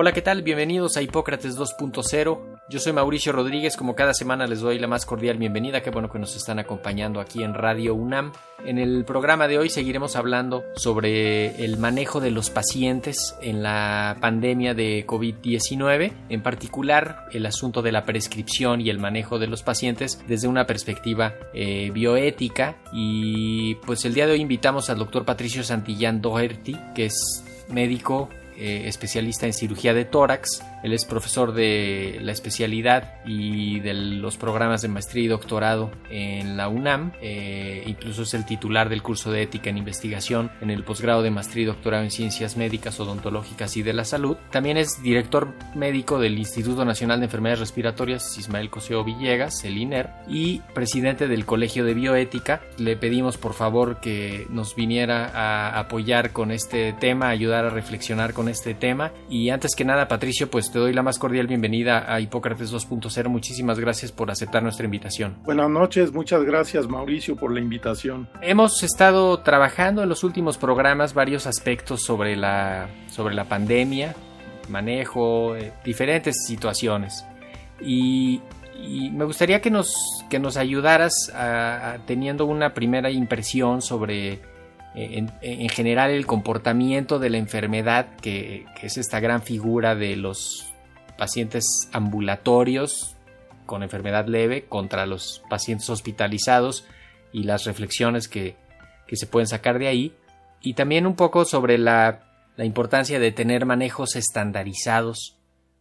Hola, ¿qué tal? Bienvenidos a Hipócrates 2.0. Yo soy Mauricio Rodríguez, como cada semana les doy la más cordial bienvenida, qué bueno que nos están acompañando aquí en Radio UNAM. En el programa de hoy seguiremos hablando sobre el manejo de los pacientes en la pandemia de COVID-19, en particular el asunto de la prescripción y el manejo de los pacientes desde una perspectiva eh, bioética y pues el día de hoy invitamos al doctor Patricio Santillán Doherty, que es médico eh, especialista en cirugía de tórax. Él es profesor de la especialidad y de los programas de maestría y doctorado en la UNAM. Eh, incluso es el titular del curso de ética en investigación en el posgrado de maestría y doctorado en ciencias médicas, odontológicas y de la salud. También es director médico del Instituto Nacional de Enfermedades Respiratorias Ismael Coseo Villegas, el INER, y presidente del Colegio de Bioética. Le pedimos por favor que nos viniera a apoyar con este tema, ayudar a reflexionar con este tema. Y antes que nada, Patricio, pues te doy la más cordial bienvenida a Hipócrates 2.0. Muchísimas gracias por aceptar nuestra invitación. Buenas noches, muchas gracias Mauricio por la invitación. Hemos estado trabajando en los últimos programas varios aspectos sobre la, sobre la pandemia, manejo, eh, diferentes situaciones. Y, me gustaría que nos, que nos ayudaras teniendo una primera impresión sobre en, general el comportamiento de la enfermedad, que, es esta gran figura de los pacientes ambulatorios con enfermedad leve contra los pacientes hospitalizados y las reflexiones que, se pueden sacar de ahí. Y también un poco sobre la, la importancia de tener manejos estandarizados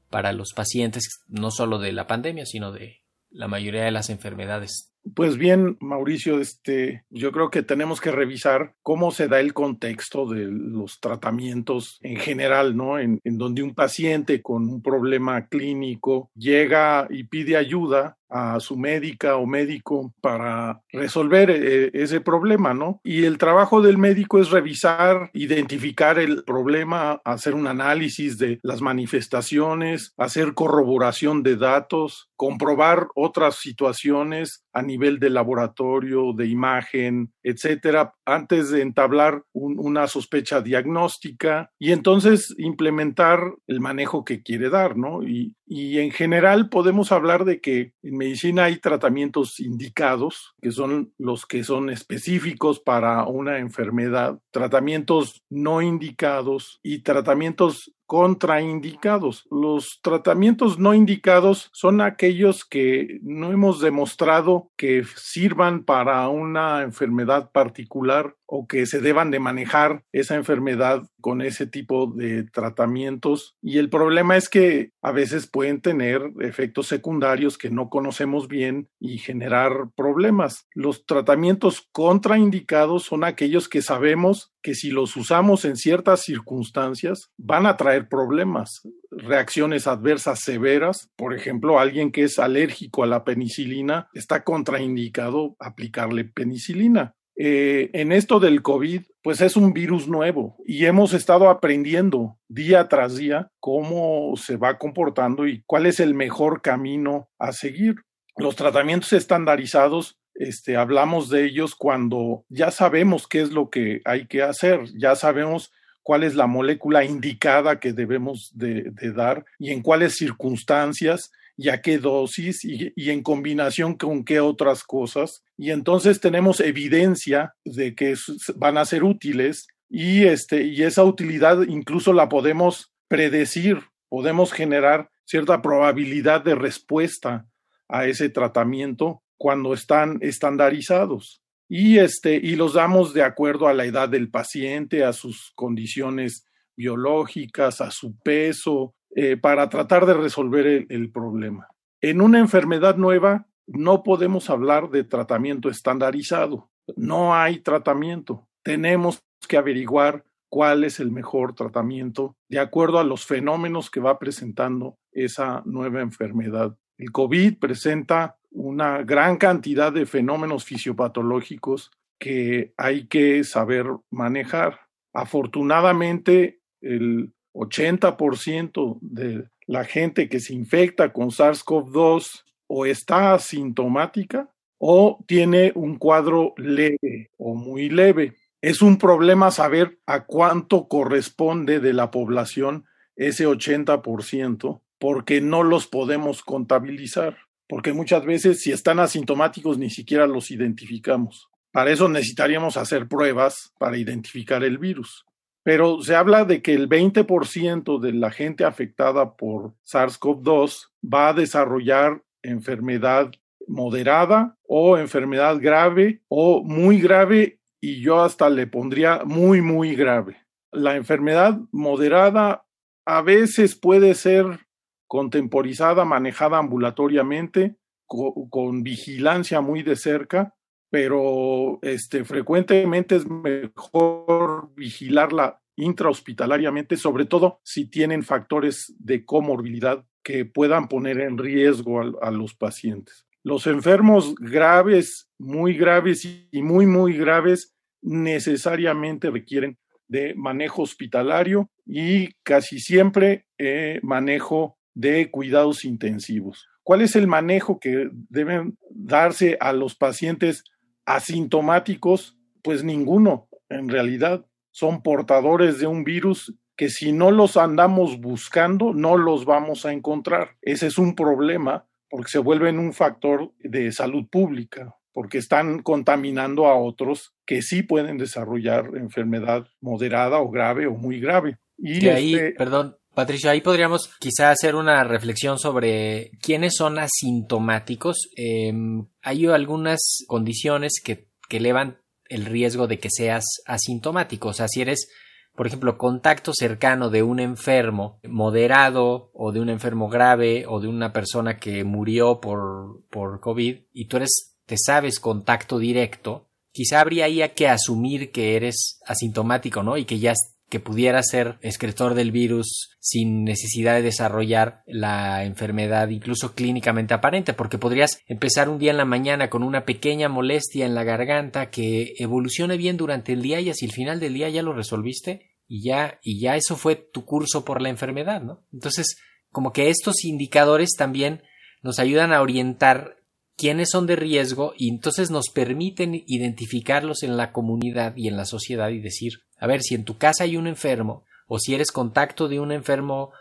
para los pacientes, no solo de la pandemia, sino de la mayoría de las enfermedades pues bien, Mauricio, este, yo creo que tenemos que revisar cómo se da el contexto de los tratamientos en general, ¿no? En, en donde un paciente con un problema clínico llega y pide ayuda a su médica o médico para resolver eh, ese problema, ¿no? Y el trabajo del médico es revisar, identificar el problema, hacer un análisis de las manifestaciones, hacer corroboración de datos, comprobar otras situaciones a nivel de laboratorio, de imagen, etcétera, antes de entablar una sospecha diagnóstica y entonces implementar el manejo que quiere dar, ¿no? Y, y en general podemos hablar de que en medicina hay tratamientos indicados, que son los que son específicos para una enfermedad, tratamientos no indicados y tratamientos contraindicados. Los tratamientos no indicados son aquellos que no hemos demostrado que sirvan para una enfermedad particular o que se deban de manejar esa enfermedad con ese tipo de tratamientos. Y el problema es que a veces pueden tener efectos secundarios que no conocemos bien y generar problemas. Los tratamientos contraindicados son aquellos que sabemos que si los usamos en ciertas circunstancias van a traer problemas, reacciones adversas severas. Por ejemplo, alguien que es alérgico a la penicilina está contraindicado aplicarle penicilina. Eh, en esto del COVID, pues es un virus nuevo y hemos estado aprendiendo día tras día cómo se va comportando y cuál es el mejor camino a seguir. Los tratamientos estandarizados este, hablamos de ellos cuando ya sabemos qué es lo que hay que hacer, ya sabemos cuál es la molécula indicada que debemos de, dar y en cuáles circunstancias y a qué dosis y, y, en combinación con qué otras cosas. Y entonces tenemos evidencia de que van a ser útiles y, este, y esa utilidad incluso la podemos predecir, podemos generar cierta probabilidad de respuesta a ese tratamiento cuando están estandarizados. Y este y los damos de acuerdo a la edad del paciente, a sus condiciones biológicas, a su peso, eh, para tratar de resolver el problema. En una enfermedad nueva no podemos hablar de tratamiento estandarizado. No hay tratamiento. Tenemos que averiguar cuál es el mejor tratamiento de acuerdo a los fenómenos que va presentando esa nueva enfermedad. El COVID presenta una gran cantidad de fenómenos fisiopatológicos que hay que saber manejar. Afortunadamente, el 80% de la gente que se infecta con SARS-CoV-2 o está asintomática o tiene un cuadro leve o muy leve. Es un problema saber a cuánto corresponde de la población ese 80%, porque no los podemos contabilizar, porque muchas veces si están asintomáticos ni siquiera los identificamos. Para eso necesitaríamos hacer pruebas para identificar el virus. Pero se habla de que el 20% de la gente afectada por SARS-CoV-2 va a desarrollar enfermedad moderada o enfermedad grave o muy grave y yo hasta le pondría muy, muy grave. La enfermedad moderada a veces puede ser contemporizada, manejada ambulatoriamente, con, vigilancia muy de cerca, pero este, frecuentemente es mejor vigilarla intrahospitalariamente, sobre todo si tienen factores de comorbilidad que puedan poner en riesgo a, los pacientes. Los enfermos graves, muy graves y muy, muy graves necesariamente requieren de manejo hospitalario y casi siempre eh, manejo de cuidados intensivos. ¿Cuál es el manejo que deben darse a los pacientes asintomáticos? Pues ninguno, en realidad. Son portadores de un virus que si no los andamos buscando, no los vamos a encontrar. Ese es un problema porque se vuelven un factor de salud pública, porque están contaminando a otros que sí pueden desarrollar enfermedad moderada o grave o muy grave. Y ahí, este perdón, Patricio, ahí podríamos quizá hacer una reflexión sobre quiénes son asintomáticos. Em, hay algunas condiciones que, que elevan el riesgo de que seas asintomático. O sea, si eres por ejemplo, contacto cercano de un enfermo moderado o de un enfermo grave o de una persona que murió por, por COVID y tú eres, te sabes contacto directo, quizá habría que asumir que eres asintomático, ¿no? Y que ya que pudiera ser escritor del virus sin necesidad de desarrollar la enfermedad incluso clínicamente aparente, porque podrías empezar un día en la mañana con una pequeña molestia en la garganta que evolucione bien durante el día y hacia el final del día ya lo resolviste y ya y ya eso fue tu curso por la enfermedad, ¿no? Entonces, como que estos indicadores también nos ayudan a orientar quiénes son de riesgo y entonces nos permiten identificarlos en la comunidad y en la sociedad y decir, a ver, si en tu casa hay un enfermo o si eres contacto de un enfermo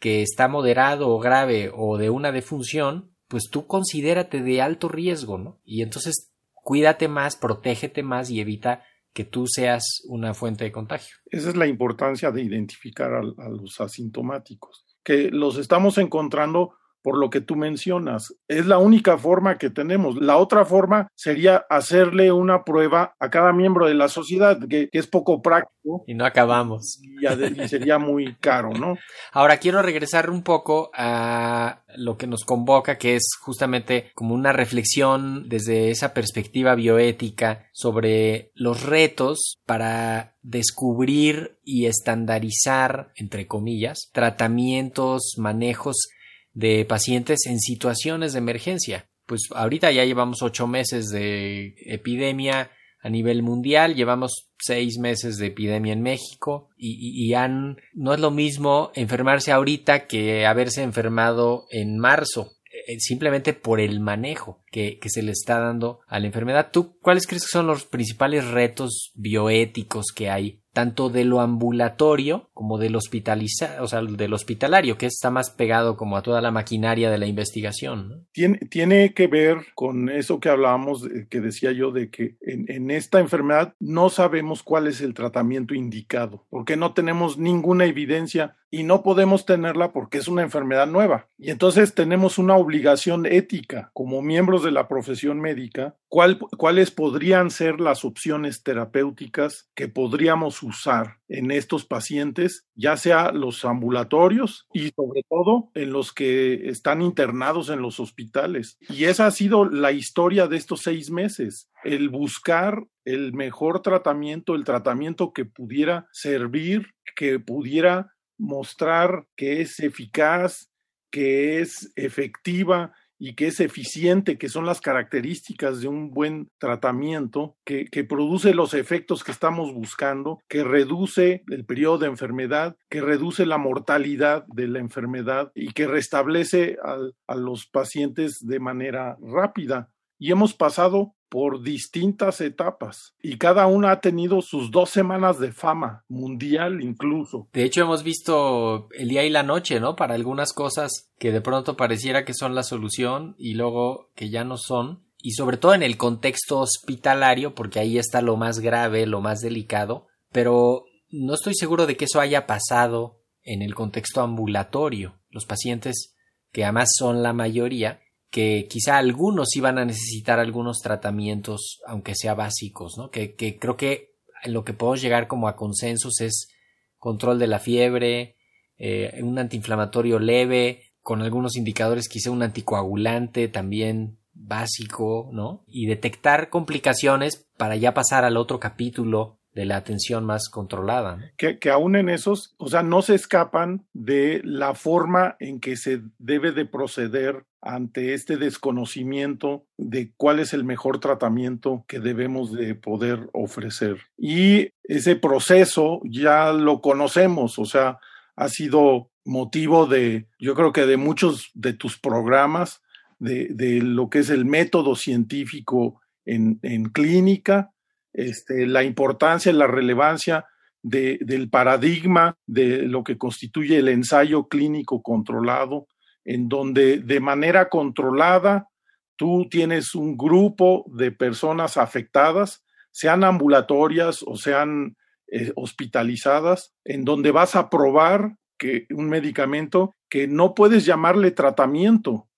que está moderado o grave o de una defunción, pues tú considérate de alto riesgo, ¿no? Y entonces cuídate más, protégete más y evita que tú seas una fuente de contagio. Esa es la importancia de identificar a, a los asintomáticos, que los estamos encontrando por lo que tú mencionas. Es la única forma que tenemos. La otra forma sería hacerle una prueba a cada miembro de la sociedad, que, es poco práctico. Y no acabamos. Y, sería muy caro, ¿no? Ahora quiero regresar un poco a lo que nos convoca, que es justamente como una reflexión desde esa perspectiva bioética sobre los retos para descubrir y estandarizar, entre comillas, tratamientos, manejos de pacientes en situaciones de emergencia. Pues ahorita ya llevamos ocho meses de epidemia a nivel mundial, llevamos seis meses de epidemia en México y, han, no es lo mismo enfermarse ahorita que haberse enfermado en marzo eh, simplemente por el manejo que, que, se le está dando a la enfermedad. ¿Tú cuáles crees que son los principales retos bioéticos que hay tanto de lo ambulatorio como del hospitaliza, o sea, del hospitalario, que está más pegado como a toda la maquinaria de la investigación. Tiene, tiene, que ver con eso que hablábamos, que decía yo, de que en, en, esta enfermedad no sabemos cuál es el tratamiento indicado, porque no tenemos ninguna evidencia y no podemos tenerla porque es una enfermedad nueva. Y entonces tenemos una obligación ética como miembros de la profesión médica, cuál, cuáles podrían ser las opciones terapéuticas que podríamos usar en estos pacientes, ya sea los ambulatorios y sobre todo en los que están internados en los hospitales. Y esa ha sido la historia de estos seis meses, el buscar el mejor tratamiento, el tratamiento que pudiera servir, que pudiera mostrar que es eficaz, que es efectiva y que es eficiente, que son las características de un buen tratamiento, que, que, produce los efectos que estamos buscando, que reduce el periodo de enfermedad, que reduce la mortalidad de la enfermedad y que restablece a, a los pacientes de manera rápida. Y hemos pasado por distintas etapas y cada una ha tenido sus dos semanas de fama mundial incluso. De hecho hemos visto el día y la noche, ¿no? Para algunas cosas que de pronto pareciera que son la solución y luego que ya no son y sobre todo en el contexto hospitalario porque ahí está lo más grave, lo más delicado, pero no estoy seguro de que eso haya pasado en el contexto ambulatorio. Los pacientes que además son la mayoría que quizá algunos iban a necesitar algunos tratamientos, aunque sea básicos, ¿no? Que, que creo que lo que podemos llegar como a consensos es control de la fiebre, eh, un antiinflamatorio leve, con algunos indicadores quizá un anticoagulante también básico, ¿no? Y detectar complicaciones para ya pasar al otro capítulo de la atención más controlada. Que, que, aún en esos, o sea, no se escapan de la forma en que se debe de proceder ante este desconocimiento de cuál es el mejor tratamiento que debemos de poder ofrecer. Y ese proceso ya lo conocemos, o sea, ha sido motivo de, yo creo que de muchos de tus programas, de, de lo que es el método científico en, en clínica, este, la importancia, la relevancia de, del paradigma de lo que constituye el ensayo clínico controlado, en donde de manera controlada tú tienes un grupo de personas afectadas, sean ambulatorias o sean eh, hospitalizadas, en donde vas a probar que un medicamento que no puedes llamarle tratamiento,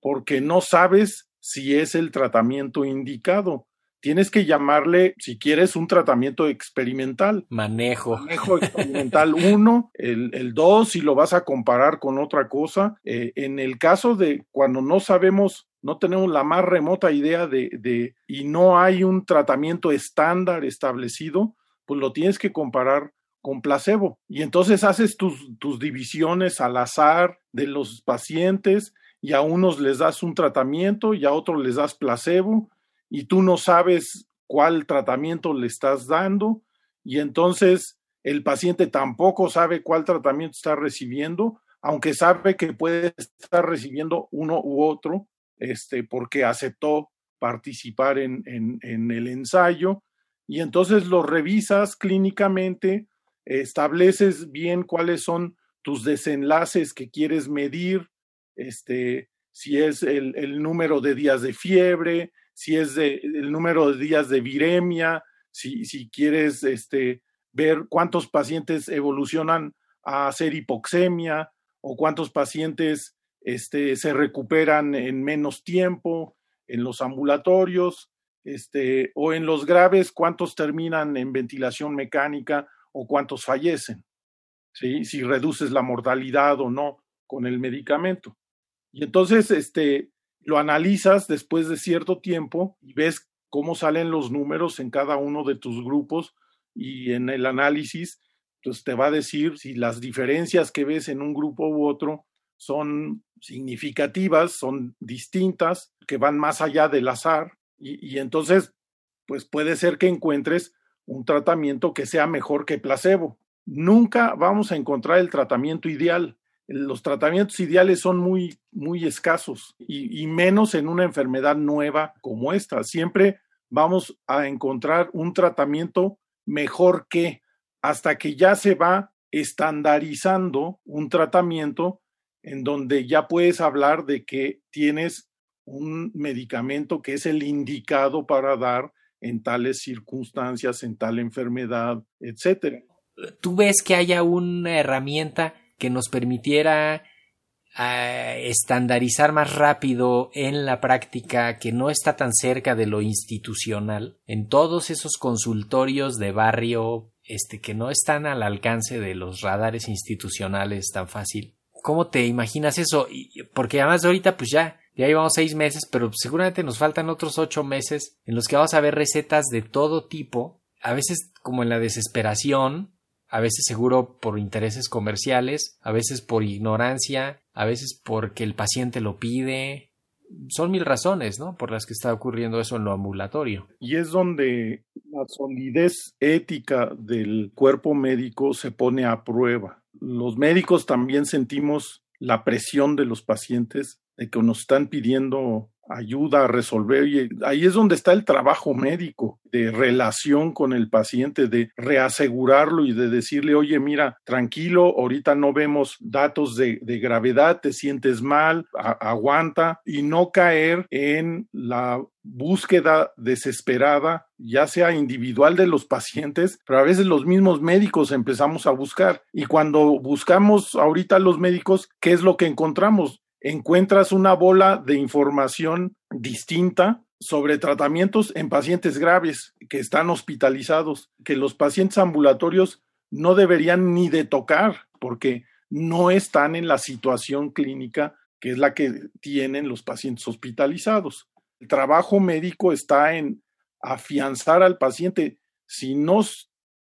porque no sabes si es el tratamiento indicado tienes que llamarle, si quieres, un tratamiento experimental. Manejo. Manejo experimental 1, el 2, si lo vas a comparar con otra cosa. Eh, en el caso de cuando no sabemos no tenemos la más remota idea de, de, y no hay un tratamiento estándar establecido, pues lo tienes que comparar con placebo. Y entonces haces tus, tus divisiones al azar de los pacientes y a unos les das un tratamiento y a otros les das placebo y tú no sabes cuál tratamiento le estás dando y entonces el paciente tampoco sabe cuál tratamiento está recibiendo, aunque sabe que puede estar recibiendo uno u otro, este, porque aceptó participar en, en, el ensayo y entonces lo revisas clínicamente, estableces bien cuáles son tus desenlaces que quieres medir, este, si es el, el número de días de fiebre, si es de, el número de días de viremia, si, si quieres este, ver cuántos pacientes evolucionan a hacer hipoxemia o cuántos pacientes este, se recuperan en menos tiempo en los ambulatorios, este, o en los graves, cuántos terminan en ventilación mecánica o cuántos fallecen, si reduces la mortalidad o no con el medicamento. Y entonces, este, lo analizas después de cierto tiempo y ves cómo salen los números en cada uno de tus grupos y en el análisis, pues te va a decir si las diferencias que ves en un grupo u otro son significativas, son distintas, que van más allá del azar y, y entonces, pues puede ser que encuentres un tratamiento que sea mejor que placebo. Nunca vamos a encontrar el tratamiento ideal, los tratamientos ideales son muy, muy escasos y, menos en una enfermedad nueva como esta. Siempre vamos a encontrar un tratamiento mejor que hasta que ya se va estandarizando un tratamiento en donde ya puedes hablar de que tienes un medicamento que es el indicado para dar en tales circunstancias, en tal enfermedad, etcétera. ¿Tú ves que haya una herramienta que nos permitiera a estandarizar más rápido en la práctica que no está tan cerca de lo institucional, en todos esos consultorios de barrio este que no están al alcance de los radares institucionales tan fácil. ¿Cómo te imaginas eso? Porque además de ahorita pues ya ya llevamos seis meses, pero seguramente nos faltan otros ocho meses en los que vamos a ver recetas de todo tipo, a veces como en la desesperación, a veces seguro por intereses comerciales, a veces por ignorancia, a veces porque el paciente lo pide. Son mil razones, ¿no? Por las que está ocurriendo eso en lo ambulatorio. Y es donde la solidez ética del cuerpo médico se pone a prueba. Los médicos también sentimos la presión de los pacientes de que nos están pidiendo ayuda a resolver. Y ahí es donde está el trabajo médico, de relación con el paciente, de reasegurarlo y de decirle, oye, mira, tranquilo, ahorita no vemos datos de, gravedad, te sientes mal, aguanta y no caer en la búsqueda desesperada, ya sea individual de los pacientes, pero a veces los mismos médicos empezamos a buscar. Y cuando buscamos ahorita los médicos, ¿qué es lo que encontramos? Encuentras una bola de información distinta sobre tratamientos en pacientes graves que están hospitalizados, que los pacientes ambulatorios no deberían ni de tocar porque no están en la situación clínica que es la que tienen los pacientes hospitalizados. El trabajo médico está en afianzar al paciente. Si no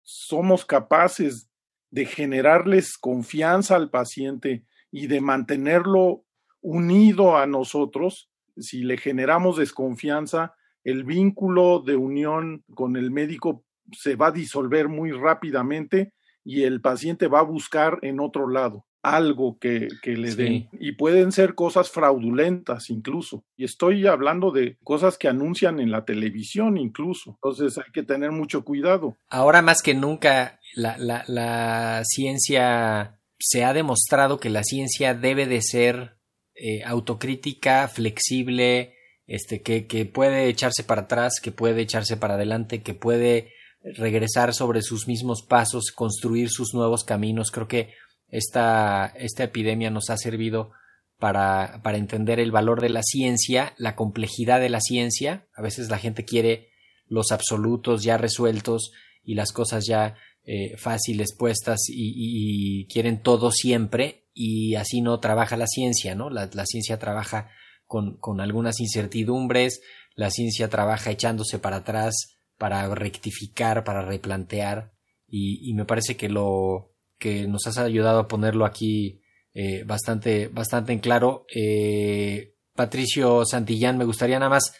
somos capaces de generarles confianza al paciente y de mantenerlo unido a nosotros, si le generamos desconfianza, el vínculo de unión con el médico se va a disolver muy rápidamente y el paciente va a buscar en otro lado algo que, le den. Y pueden ser cosas fraudulentas incluso. Y estoy hablando de cosas que anuncian en la televisión incluso. Entonces hay que tener mucho cuidado. Ahora más que nunca la, la, la ciencia se ha demostrado que la ciencia debe de ser eh, autocrítica, flexible, este, que, que puede echarse para atrás, que puede echarse para adelante, que puede regresar sobre sus mismos pasos, construir sus nuevos caminos. Creo que esta, esta epidemia nos ha servido para, para, entender el valor de la ciencia, la complejidad de la ciencia. A veces la gente quiere los absolutos ya resueltos y las cosas ya eh, fáciles puestas y, quieren todo siempre y así no trabaja la ciencia, ¿no? La, ciencia trabaja con, con, algunas incertidumbres, la ciencia trabaja echándose para atrás para rectificar, para replantear y, me parece que lo que nos has ayudado a ponerlo aquí eh, bastante, bastante en claro. Eh, Patricio Santillán, me gustaría nada más,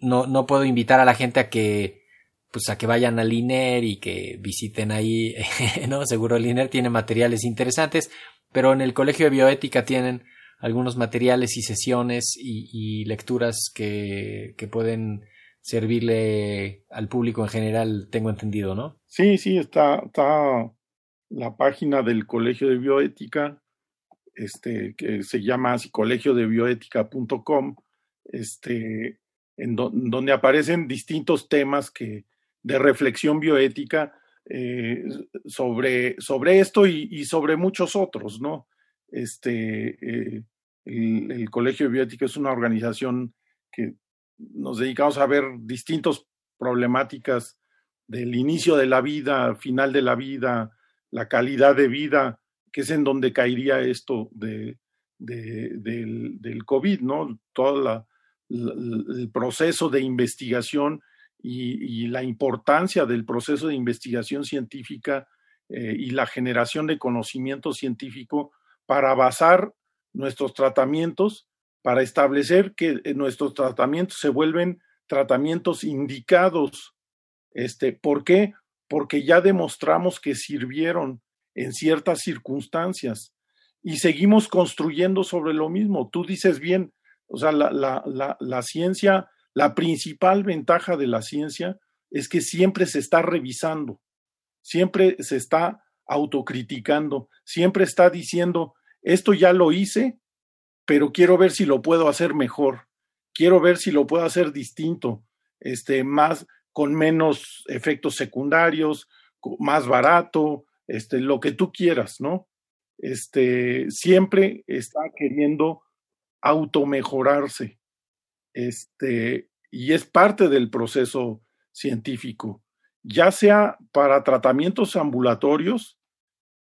no, no puedo invitar a la gente a que pues a que vayan al INER y que visiten ahí, ¿no? Seguro el INER tiene materiales interesantes, pero en el Colegio de Bioética tienen algunos materiales y sesiones y, lecturas que, que, pueden servirle al público en general, tengo entendido, ¿no? Sí, sí, está, está la página del Colegio de Bioética, este, que se llama así colegiodebioética.com, este, en donde aparecen distintos temas que, de reflexión bioética eh, sobre, sobre esto y, sobre muchos otros, ¿no? Este, eh, el, Colegio de Bioética es una organización que nos dedicamos a ver distintas problemáticas del inicio de la vida, final de la vida, la calidad de vida, que es en donde caería esto de, del, del, COVID, ¿no? Todo el proceso de investigación y, la importancia del proceso de investigación científica eh, y la generación de conocimiento científico para basar nuestros tratamientos, para establecer que eh, nuestros tratamientos se vuelven tratamientos indicados. Este, ¿Por qué? Porque ya demostramos que sirvieron en ciertas circunstancias y seguimos construyendo sobre lo mismo. Tú dices bien, o sea, la, la, la, la ciencia la principal ventaja de la ciencia es que siempre se está revisando, siempre se está autocriticando, siempre está diciendo, esto ya lo hice, pero quiero ver si lo puedo hacer mejor, quiero ver si lo puedo hacer distinto, este, más, con menos efectos secundarios, más barato, este, lo que tú quieras, ¿no? Este, siempre está queriendo automejorarse. Este, y es parte del proceso científico, ya sea para tratamientos ambulatorios,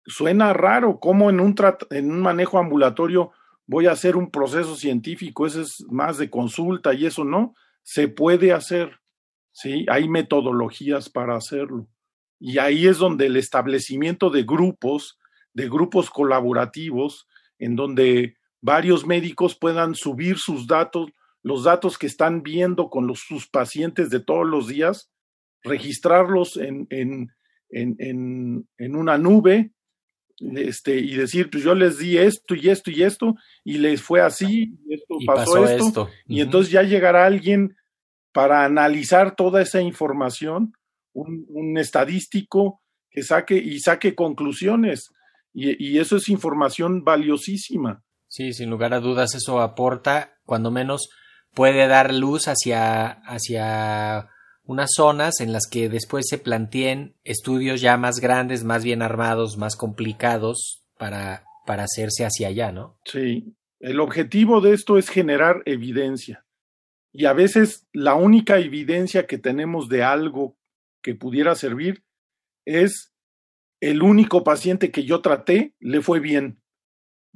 suena raro cómo en un, en un manejo ambulatorio voy a hacer un proceso científico, eso es más de consulta y eso no, se puede hacer, ¿sí? Hay metodologías para hacerlo. Y ahí es donde el establecimiento de grupos, de grupos colaborativos, en donde varios médicos puedan subir sus datos, los datos que están viendo con los, sus pacientes de todos los días, registrarlos en, en, en, en, una nube este, y decir, pues yo les di esto y esto y esto, y les fue así, y esto pasó, esto, y entonces ya llegará alguien para analizar toda esa información, un, un estadístico que saque y saque conclusiones, y, y eso es información valiosísima. Sí, sin lugar a dudas, eso aporta, cuando menos puede dar luz hacia, hacia unas zonas en las que después se planteen estudios ya más grandes, más bien armados, más complicados para, para hacerse hacia allá, ¿no? Sí, el objetivo de esto es generar evidencia. Y a veces la única evidencia que tenemos de algo que pudiera servir es el único paciente que yo traté le fue bien.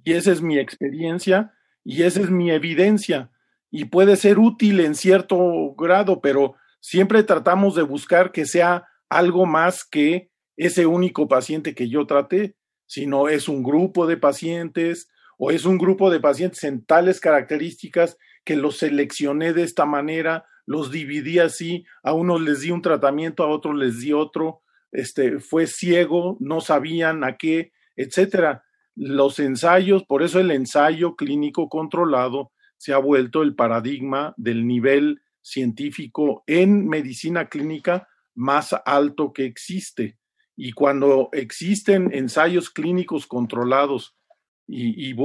Y esa es mi experiencia y esa es mi evidencia y puede ser útil en cierto grado, pero siempre tratamos de buscar que sea algo más que ese único paciente que yo traté, sino es un grupo de pacientes o es un grupo de pacientes en tales características que los seleccioné de esta manera, los dividí así, a unos les di un tratamiento, a otros les di otro, este fue ciego, no sabían a qué, etcétera. Los ensayos, por eso el ensayo clínico controlado se ha vuelto el paradigma del nivel científico en medicina clínica más alto que existe. Y cuando existen ensayos clínicos controlados y,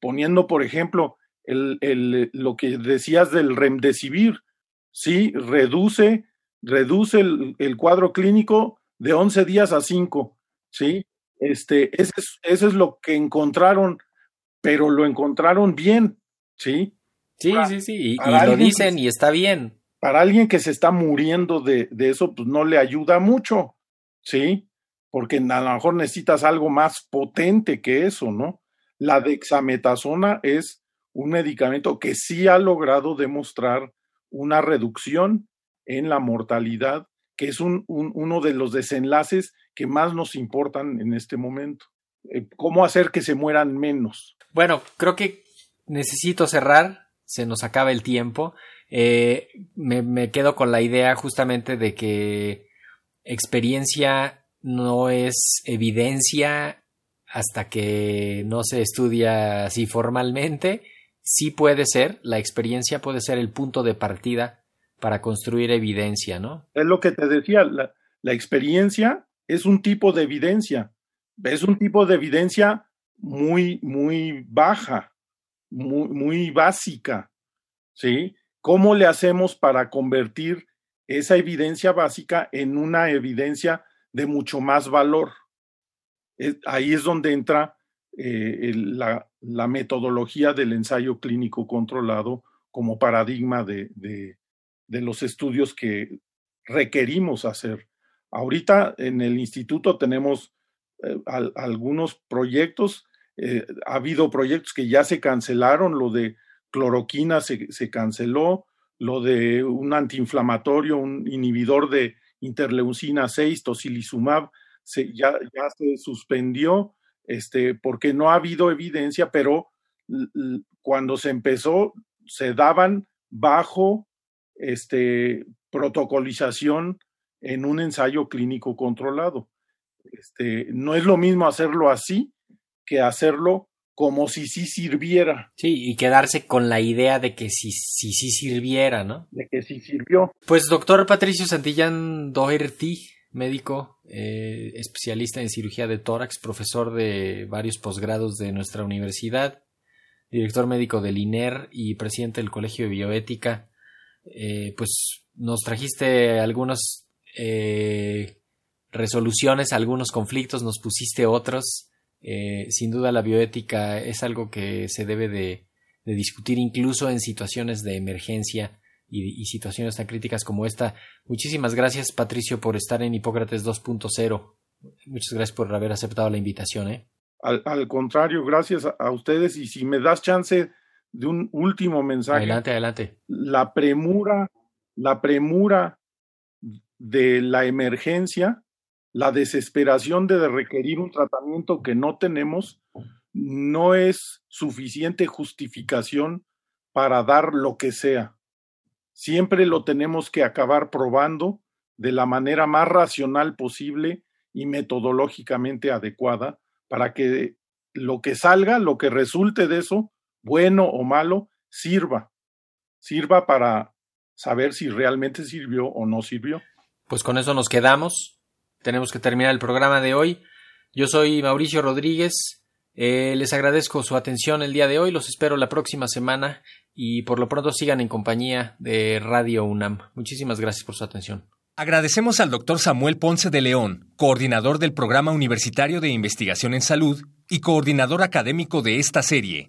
poniendo, por ejemplo, el, lo que decías del remdesivir, sí, reduce, reduce el, cuadro clínico de 11 días a 5, ¿sí? Este, ese es lo que encontraron, pero lo encontraron bien, ¿sí? Sí, sí, sí, y, lo dicen y está bien. Para alguien que se está muriendo de, de, eso, pues no le ayuda mucho, ¿sí? Porque a lo mejor necesitas algo más potente que eso, ¿no? La dexametasona es un medicamento que sí ha logrado demostrar una reducción en la mortalidad, que es un, uno de los desenlaces que más nos importan en este momento. Eh, ¿Cómo hacer que se mueran menos? Bueno, creo que necesito cerrar, se nos acaba el tiempo. Eh, me, quedo con la idea justamente de que experiencia no es evidencia hasta que no se estudia así formalmente. Sí puede ser, la experiencia puede ser el punto de partida para construir evidencia, ¿no? Es lo que te decía, la, la experiencia es un tipo de evidencia, es un tipo de evidencia muy, muy baja muy, muy básica, ¿sí? ¿Cómo le hacemos para convertir esa evidencia básica en una evidencia de mucho más valor? ahí es donde entra eh, la, la, metodología del ensayo clínico controlado como paradigma de, de, de los estudios que requerimos hacer. Ahorita en el instituto tenemos eh, algunos proyectos eh, ha habido proyectos que ya se cancelaron, lo de cloroquina se, canceló, lo de un antiinflamatorio, un inhibidor de interleucina 6, tocilizumab, se, ya, ya se suspendió, este, porque no ha habido evidencia, pero cuando se empezó, se daban bajo este, protocolización en un ensayo clínico controlado. Este, no es lo mismo hacerlo así que hacerlo como si sí sirviera. Sí, y quedarse con la idea de que sí, sí, sí sirviera, ¿no? De que sí sirvió. Pues doctor Patricio Santillán Doherty, médico, eh, especialista en cirugía de tórax, profesor de varios posgrados de nuestra universidad, director médico del INER y presidente del Colegio de Bioética. Eh, pues nos trajiste algunas eh, resoluciones, algunos conflictos, nos pusiste otros. Sin duda la bioética es algo que se debe de discutir incluso en situaciones de emergencia y, situaciones tan críticas como esta. Muchísimas gracias, Patricio, por estar en Hipócrates 2.0. Muchas gracias por haber aceptado la invitación. ¿eh? Al, contrario, gracias a, ustedes. Y si me das chance de un último mensaje. Adelante, adelante. La premura, la premura de la emergencia, la desesperación de requerir un tratamiento que no tenemos, no es suficiente justificación para dar lo que sea siempre lo tenemos que acabar probando de la manera más racional posible y metodológicamente adecuada para que lo que salga, lo que resulte de eso, bueno o malo, sirva, sirva para saber si realmente sirvió o no sirvió. Pues con eso nos quedamos. Tenemos que terminar el programa de hoy. Yo soy Mauricio Rodríguez. Eh, les agradezco su atención el día de hoy. Los espero la próxima semana y por lo pronto sigan en compañía de Radio UNAM. Muchísimas gracias por su atención. Agradecemos al doctor Samuel Ponce de León, coordinador del Programa Universitario de Investigación en Salud y coordinador académico de esta serie.